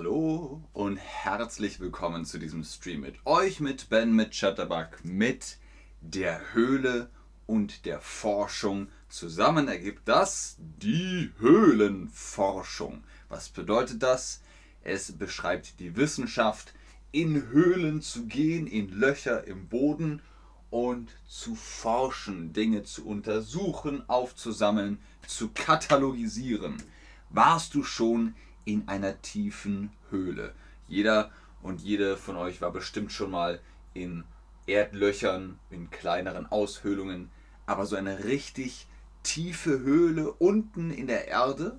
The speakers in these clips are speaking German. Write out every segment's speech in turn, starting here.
Hallo und herzlich willkommen zu diesem Stream mit euch, mit Ben, mit Chatterbug, mit der Höhle und der Forschung. Zusammen ergibt das die Höhlenforschung. Was bedeutet das? Es beschreibt die Wissenschaft, in Höhlen zu gehen, in Löcher im Boden und zu forschen, Dinge zu untersuchen, aufzusammeln, zu katalogisieren. Warst du schon in einer tiefen Höhle? Jeder und jede von euch war bestimmt schon mal in Erdlöchern, in kleineren Aushöhlungen, aber so eine richtig tiefe Höhle unten in der Erde.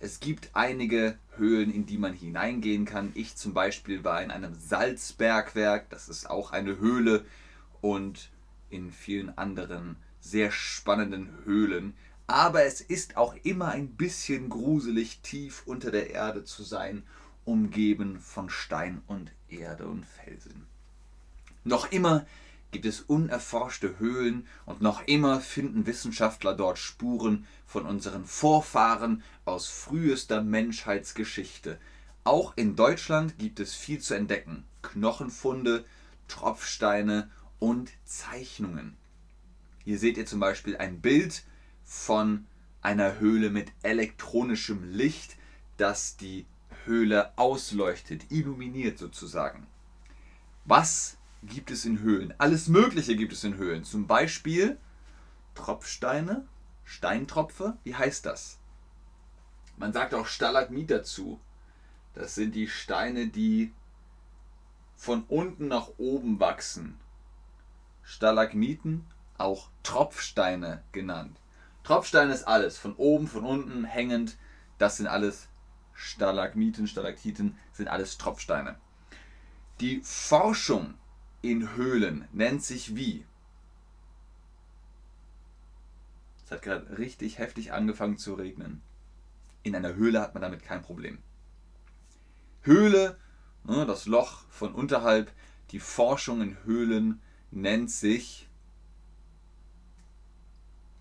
Es gibt einige Höhlen, in die man hineingehen kann. Ich zum Beispiel war in einem Salzbergwerk, das ist auch eine Höhle, und in vielen anderen sehr spannenden Höhlen aber es ist auch immer ein bisschen gruselig, tief unter der Erde zu sein, umgeben von Stein und Erde und Felsen. Noch immer gibt es unerforschte Höhlen und noch immer finden Wissenschaftler dort Spuren von unseren Vorfahren aus frühester Menschheitsgeschichte. Auch in Deutschland gibt es viel zu entdecken. Knochenfunde, Tropfsteine und Zeichnungen. Hier seht ihr zum Beispiel ein Bild von einer Höhle mit elektronischem Licht, das die Höhle ausleuchtet, illuminiert sozusagen. Was gibt es in Höhlen? Alles Mögliche gibt es in Höhlen. Zum Beispiel Tropfsteine, Steintropfe. Wie heißt das? Man sagt auch Stalagmit dazu. Das sind die Steine, die von unten nach oben wachsen. Stalagmiten, auch Tropfsteine genannt. Tropfstein ist alles, von oben, von unten, hängend. Das sind alles Stalagmiten, Stalaktiten, sind alles Tropfsteine. Die Forschung in Höhlen nennt sich wie? Es hat gerade richtig heftig angefangen zu regnen. In einer Höhle hat man damit kein Problem. Höhle, ne, das Loch von unterhalb, die Forschung in Höhlen nennt sich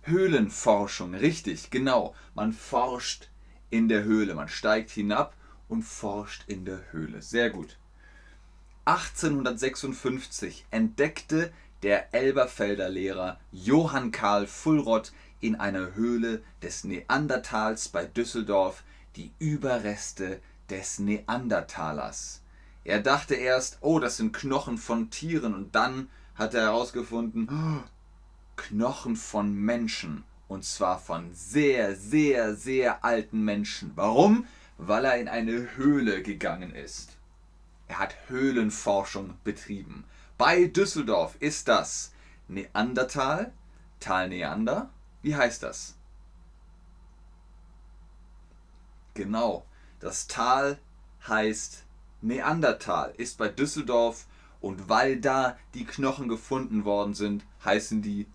Höhlenforschung, richtig, genau. Man forscht in der Höhle, man steigt hinab und forscht in der Höhle. Sehr gut. 1856 entdeckte der Elberfelder Lehrer Johann Karl Fullrott in einer Höhle des Neandertals bei Düsseldorf die Überreste des Neandertalers. Er dachte erst, oh, das sind Knochen von Tieren und dann hat er herausgefunden, Knochen von Menschen. Und zwar von sehr, sehr, sehr alten Menschen. Warum? Weil er in eine Höhle gegangen ist. Er hat Höhlenforschung betrieben. Bei Düsseldorf ist das Neandertal, Tal Neander. Wie heißt das? Genau, das Tal heißt Neandertal, ist bei Düsseldorf und weil da die Knochen gefunden worden sind, heißen die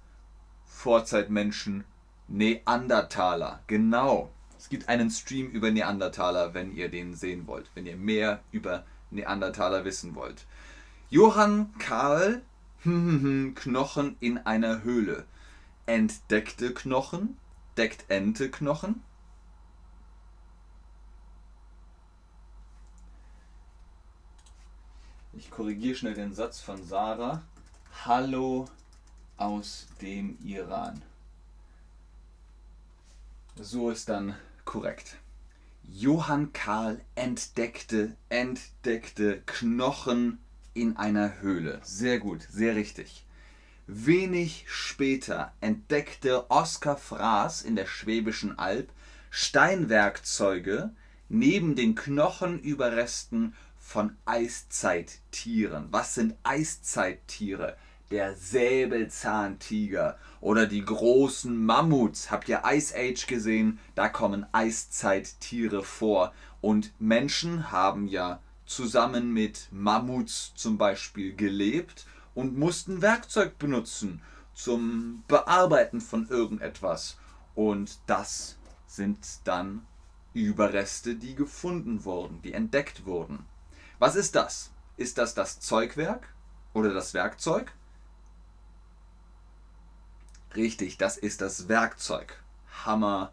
Vorzeitmenschen Neandertaler. Genau. Es gibt einen Stream über Neandertaler, wenn ihr den sehen wollt, wenn ihr mehr über Neandertaler wissen wollt. Johann Karl Knochen in einer Höhle. Entdeckte Knochen, deckt Ente Knochen. Ich korrigiere schnell den Satz von Sarah. Hallo aus dem Iran. So ist dann korrekt. Johann Karl entdeckte, entdeckte Knochen in einer Höhle. Sehr gut, sehr richtig. Wenig später entdeckte Oskar Fraß in der Schwäbischen Alb Steinwerkzeuge neben den Knochenüberresten von Eiszeittieren. Was sind Eiszeittiere? Der Säbelzahntiger oder die großen Mammuts. Habt ihr Ice Age gesehen? Da kommen Eiszeittiere vor. Und Menschen haben ja zusammen mit Mammuts zum Beispiel gelebt und mussten Werkzeug benutzen zum Bearbeiten von irgendetwas. Und das sind dann Überreste, die gefunden wurden, die entdeckt wurden. Was ist das? Ist das das Zeugwerk oder das Werkzeug? Richtig, das ist das Werkzeug. Hammer,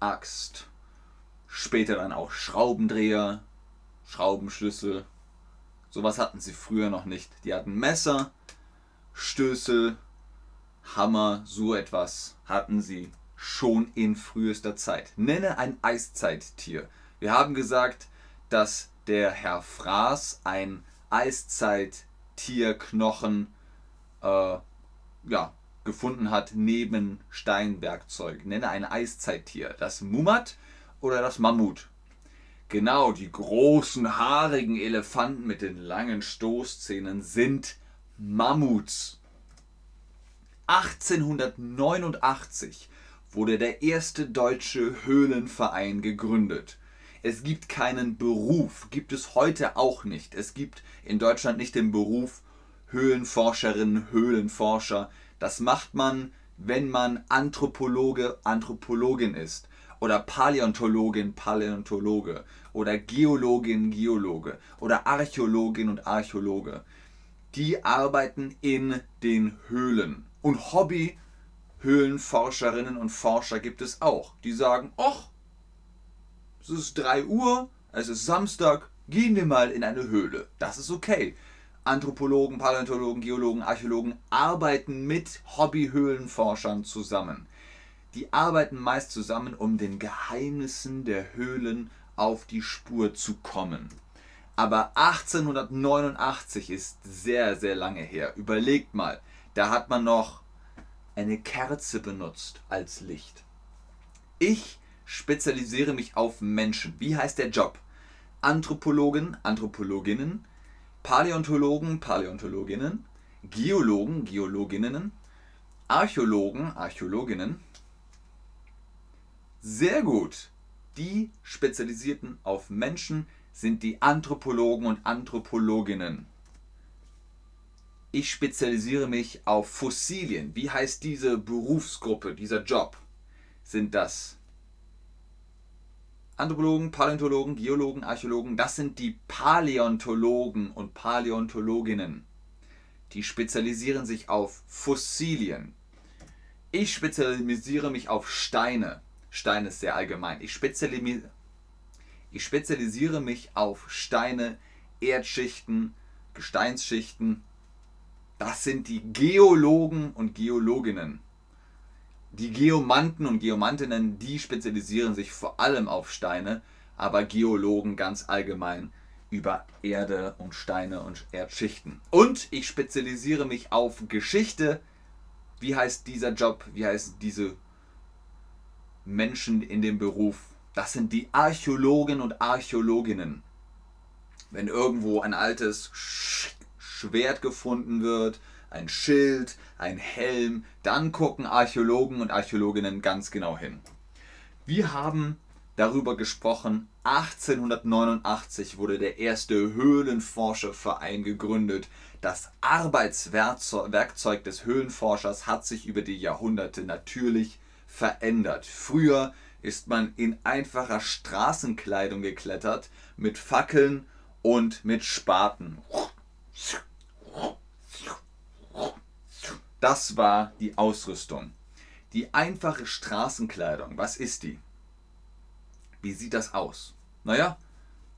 Axt, später dann auch Schraubendreher, Schraubenschlüssel. Sowas hatten sie früher noch nicht. Die hatten Messer, Stößel, Hammer, so etwas hatten sie schon in frühester Zeit. Nenne ein Eiszeittier. Wir haben gesagt, dass der Herr Fraß ein Eiszeittierknochen äh, ja, gefunden hat neben Steinwerkzeug. Nenne ein Eiszeittier. Das Mumat oder das Mammut? Genau, die großen haarigen Elefanten mit den langen Stoßzähnen sind Mammuts. 1889 wurde der erste deutsche Höhlenverein gegründet. Es gibt keinen Beruf, gibt es heute auch nicht. Es gibt in Deutschland nicht den Beruf Höhlenforscherin, Höhlenforscher. Das macht man, wenn man Anthropologe, Anthropologin ist oder Paläontologin, Paläontologe oder Geologin, Geologe oder Archäologin und Archäologe. Die arbeiten in den Höhlen. Und Hobby Höhlenforscherinnen und Forscher gibt es auch. Die sagen, ach, es ist 3 Uhr, es ist Samstag, gehen wir mal in eine Höhle. Das ist okay. Anthropologen, Paläontologen, Geologen, Archäologen arbeiten mit Hobbyhöhlenforschern zusammen. Die arbeiten meist zusammen, um den Geheimnissen der Höhlen auf die Spur zu kommen. Aber 1889 ist sehr, sehr lange her. Überlegt mal, da hat man noch eine Kerze benutzt als Licht. Ich spezialisiere mich auf Menschen. Wie heißt der Job? Anthropologen, Anthropologinnen, Paläontologen, Paläontologinnen, Geologen, Geologinnen, Archäologen, Archäologinnen. Sehr gut. Die Spezialisierten auf Menschen sind die Anthropologen und Anthropologinnen. Ich spezialisiere mich auf Fossilien. Wie heißt diese Berufsgruppe, dieser Job? Sind das Anthropologen, Paläontologen, Geologen, Archäologen, das sind die Paläontologen und Paläontologinnen. Die spezialisieren sich auf Fossilien. Ich spezialisiere mich auf Steine. Stein ist sehr allgemein. Ich, spezialisiere, ich spezialisiere mich auf Steine, Erdschichten, Gesteinsschichten. Das sind die Geologen und Geologinnen. Die Geomanten und Geomantinnen, die spezialisieren sich vor allem auf Steine, aber Geologen ganz allgemein über Erde und Steine und Erdschichten. Und ich spezialisiere mich auf Geschichte. Wie heißt dieser Job? Wie heißen diese Menschen in dem Beruf? Das sind die Archäologen und Archäologinnen. Wenn irgendwo ein altes Schwert gefunden wird, ein Schild, ein Helm, dann gucken Archäologen und Archäologinnen ganz genau hin. Wir haben darüber gesprochen, 1889 wurde der erste Höhlenforscherverein gegründet. Das Arbeitswerkzeug des Höhlenforschers hat sich über die Jahrhunderte natürlich verändert. Früher ist man in einfacher Straßenkleidung geklettert, mit Fackeln und mit Spaten. Das war die Ausrüstung. Die einfache Straßenkleidung, was ist die? Wie sieht das aus? Naja,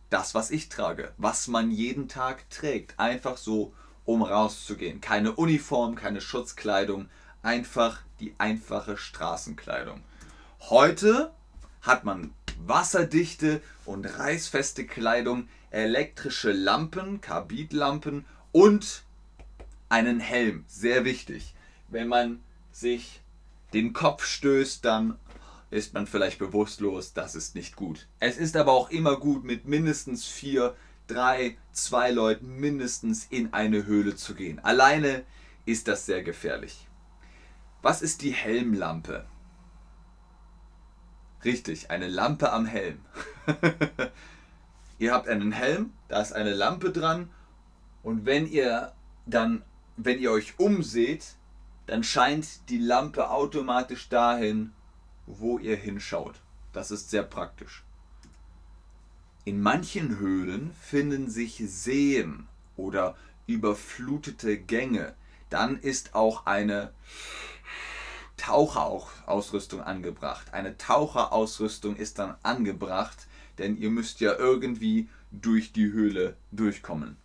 das, was ich trage, was man jeden Tag trägt, einfach so, um rauszugehen. Keine Uniform, keine Schutzkleidung, einfach die einfache Straßenkleidung. Heute hat man wasserdichte und reißfeste Kleidung, elektrische Lampen, Karbidlampen und einen Helm. Sehr wichtig wenn man sich den Kopf stößt, dann ist man vielleicht bewusstlos, das ist nicht gut. Es ist aber auch immer gut, mit mindestens vier, drei, zwei Leuten mindestens in eine Höhle zu gehen. Alleine ist das sehr gefährlich. Was ist die Helmlampe? Richtig, eine Lampe am Helm. ihr habt einen Helm, da ist eine Lampe dran und wenn ihr dann, wenn ihr euch umseht, dann scheint die Lampe automatisch dahin, wo ihr hinschaut. Das ist sehr praktisch. In manchen Höhlen finden sich Seen oder überflutete Gänge. Dann ist auch eine Taucherausrüstung angebracht. Eine Taucherausrüstung ist dann angebracht, denn ihr müsst ja irgendwie durch die Höhle durchkommen.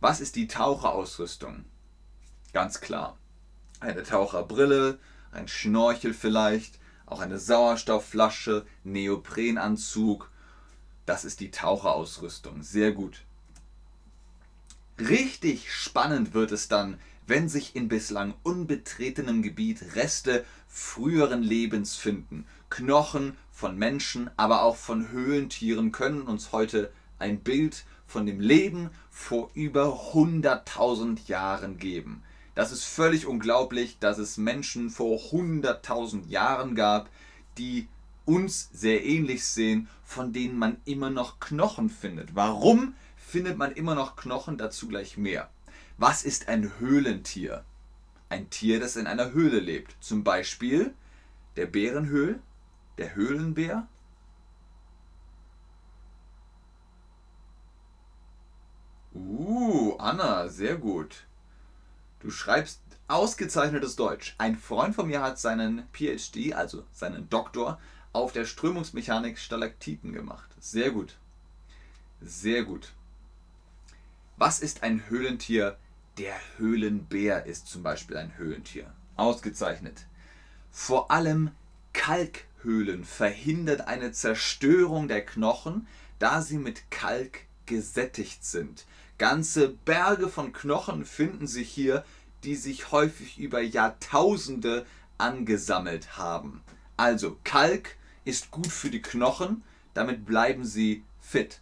Was ist die Taucherausrüstung? Ganz klar. Eine Taucherbrille, ein Schnorchel vielleicht, auch eine Sauerstoffflasche, Neoprenanzug. Das ist die Taucherausrüstung. Sehr gut. Richtig spannend wird es dann, wenn sich in bislang unbetretenem Gebiet Reste früheren Lebens finden. Knochen von Menschen, aber auch von Höhlentieren können uns heute ein Bild von dem Leben vor über 100.000 Jahren geben. Das ist völlig unglaublich, dass es Menschen vor 100.000 Jahren gab, die uns sehr ähnlich sehen, von denen man immer noch Knochen findet. Warum findet man immer noch Knochen? Dazu gleich mehr. Was ist ein Höhlentier? Ein Tier, das in einer Höhle lebt. Zum Beispiel der Bärenhöhl, der Höhlenbär. Uh, Anna, sehr gut. Du schreibst ausgezeichnetes Deutsch. Ein Freund von mir hat seinen PhD, also seinen Doktor, auf der Strömungsmechanik Stalaktiten gemacht. Sehr gut. Sehr gut. Was ist ein Höhlentier? Der Höhlenbär ist zum Beispiel ein Höhlentier. Ausgezeichnet. Vor allem Kalkhöhlen verhindert eine Zerstörung der Knochen, da sie mit Kalk gesättigt sind. Ganze Berge von Knochen finden sich hier, die sich häufig über Jahrtausende angesammelt haben. Also Kalk ist gut für die Knochen, damit bleiben sie fit.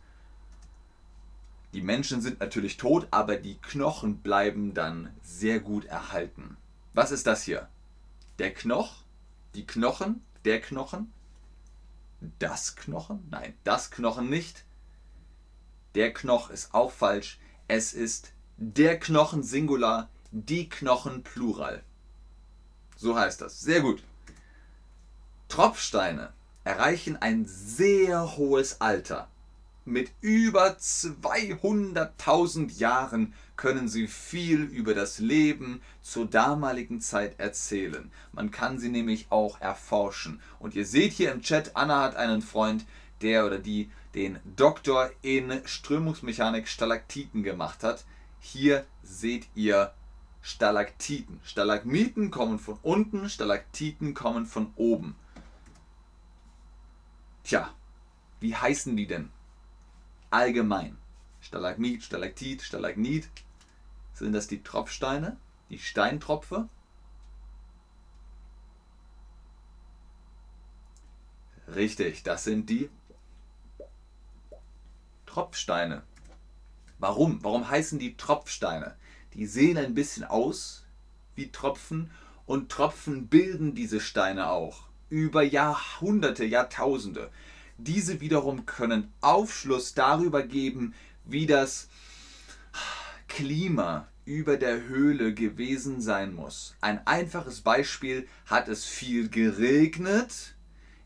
Die Menschen sind natürlich tot, aber die Knochen bleiben dann sehr gut erhalten. Was ist das hier? Der Knoch? Die Knochen? Der Knochen? Das Knochen? Nein, das Knochen nicht. Der Knoch ist auch falsch. Es ist der Knochen Singular, die Knochen Plural. So heißt das. Sehr gut. Tropfsteine erreichen ein sehr hohes Alter. Mit über 200.000 Jahren können sie viel über das Leben zur damaligen Zeit erzählen. Man kann sie nämlich auch erforschen. Und ihr seht hier im Chat, Anna hat einen Freund, der oder die den Doktor in Strömungsmechanik Stalaktiten gemacht hat. Hier seht ihr Stalaktiten. Stalagmiten kommen von unten, Stalaktiten kommen von oben. Tja, wie heißen die denn? Allgemein. Stalagmit, Stalaktit, Stalagnit. Sind das die Tropfsteine? Die Steintropfe? Richtig, das sind die Tropfsteine. Warum? Warum heißen die Tropfsteine? Die sehen ein bisschen aus wie Tropfen und Tropfen bilden diese Steine auch über Jahrhunderte, Jahrtausende. Diese wiederum können Aufschluss darüber geben, wie das Klima über der Höhle gewesen sein muss. Ein einfaches Beispiel, hat es viel geregnet,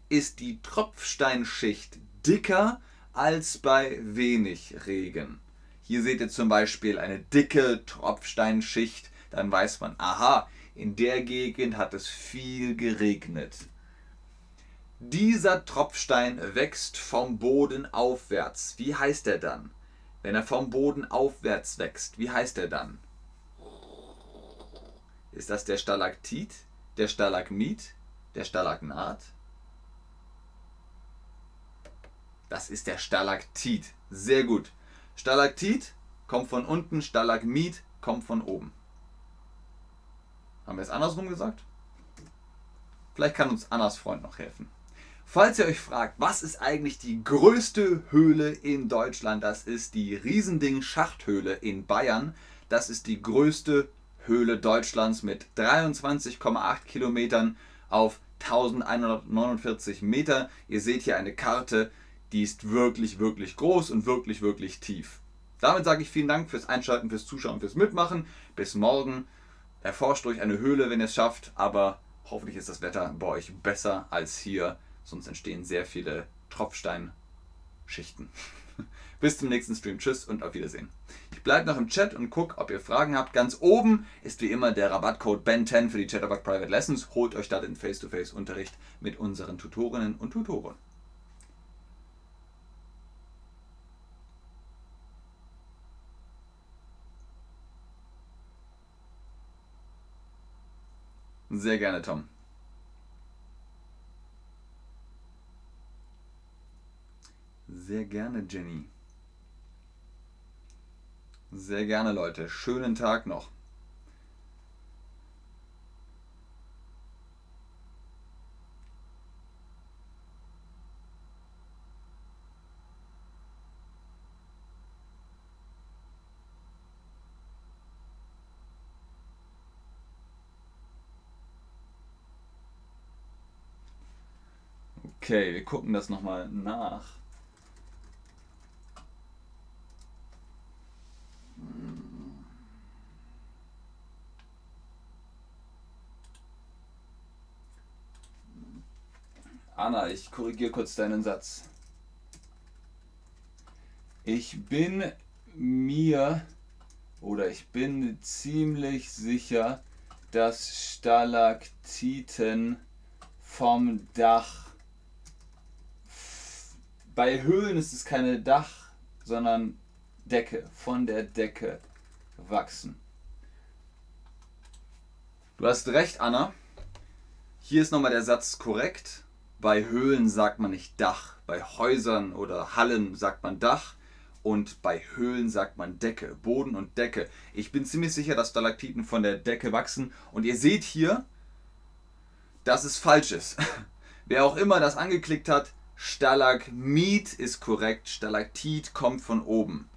ist die Tropfsteinschicht dicker als bei wenig Regen. Hier seht ihr zum Beispiel eine dicke Tropfsteinschicht, dann weiß man, aha, in der Gegend hat es viel geregnet. Dieser Tropfstein wächst vom Boden aufwärts. Wie heißt er dann? Wenn er vom Boden aufwärts wächst, wie heißt er dann? Ist das der Stalaktit, der Stalagmit, der Stalagnat? Das ist der Stalaktit. Sehr gut. Stalaktit kommt von unten, Stalagmit kommt von oben. Haben wir es andersrum gesagt? Vielleicht kann uns Annas Freund noch helfen. Falls ihr euch fragt, was ist eigentlich die größte Höhle in Deutschland, das ist die Riesending Schachthöhle in Bayern. Das ist die größte Höhle Deutschlands mit 23,8 Kilometern auf 1149 Meter. Ihr seht hier eine Karte die ist wirklich, wirklich groß und wirklich, wirklich tief. Damit sage ich vielen Dank fürs Einschalten, fürs Zuschauen, fürs Mitmachen. Bis morgen. Erforscht durch eine Höhle, wenn ihr es schafft, aber hoffentlich ist das Wetter bei euch besser als hier, sonst entstehen sehr viele Tropfsteinschichten. Bis zum nächsten Stream. Tschüss und auf Wiedersehen. Ich bleibe noch im Chat und gucke, ob ihr Fragen habt. Ganz oben ist wie immer der Rabattcode BEN10 für die Chatterbug Private Lessons. Holt euch da den Face-to-Face-Unterricht mit unseren Tutorinnen und Tutoren. Sehr gerne, Tom. Sehr gerne, Jenny. Sehr gerne, Leute. Schönen Tag noch. Okay, wir gucken das nochmal nach. Anna, ich korrigiere kurz deinen Satz. Ich bin mir oder ich bin ziemlich sicher, dass Stalaktiten vom Dach. Bei Höhlen ist es keine Dach, sondern Decke, von der Decke wachsen. Du hast recht, Anna. Hier ist nochmal der Satz korrekt. Bei Höhlen sagt man nicht Dach, bei Häusern oder Hallen sagt man Dach und bei Höhlen sagt man Decke, Boden und Decke. Ich bin ziemlich sicher, dass Stalaktiten von der Decke wachsen und ihr seht hier, dass es falsch ist. Wer auch immer das angeklickt hat, Stalagmit ist korrekt, Stalaktit kommt von oben.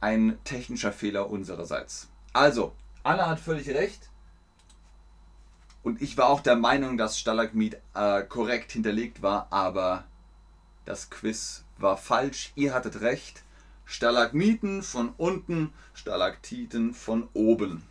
Ein technischer Fehler unsererseits. Also, Anna hat völlig recht. Und ich war auch der Meinung, dass Stalagmit äh, korrekt hinterlegt war, aber das Quiz war falsch. Ihr hattet recht. Stalagmiten von unten, Stalaktiten von oben.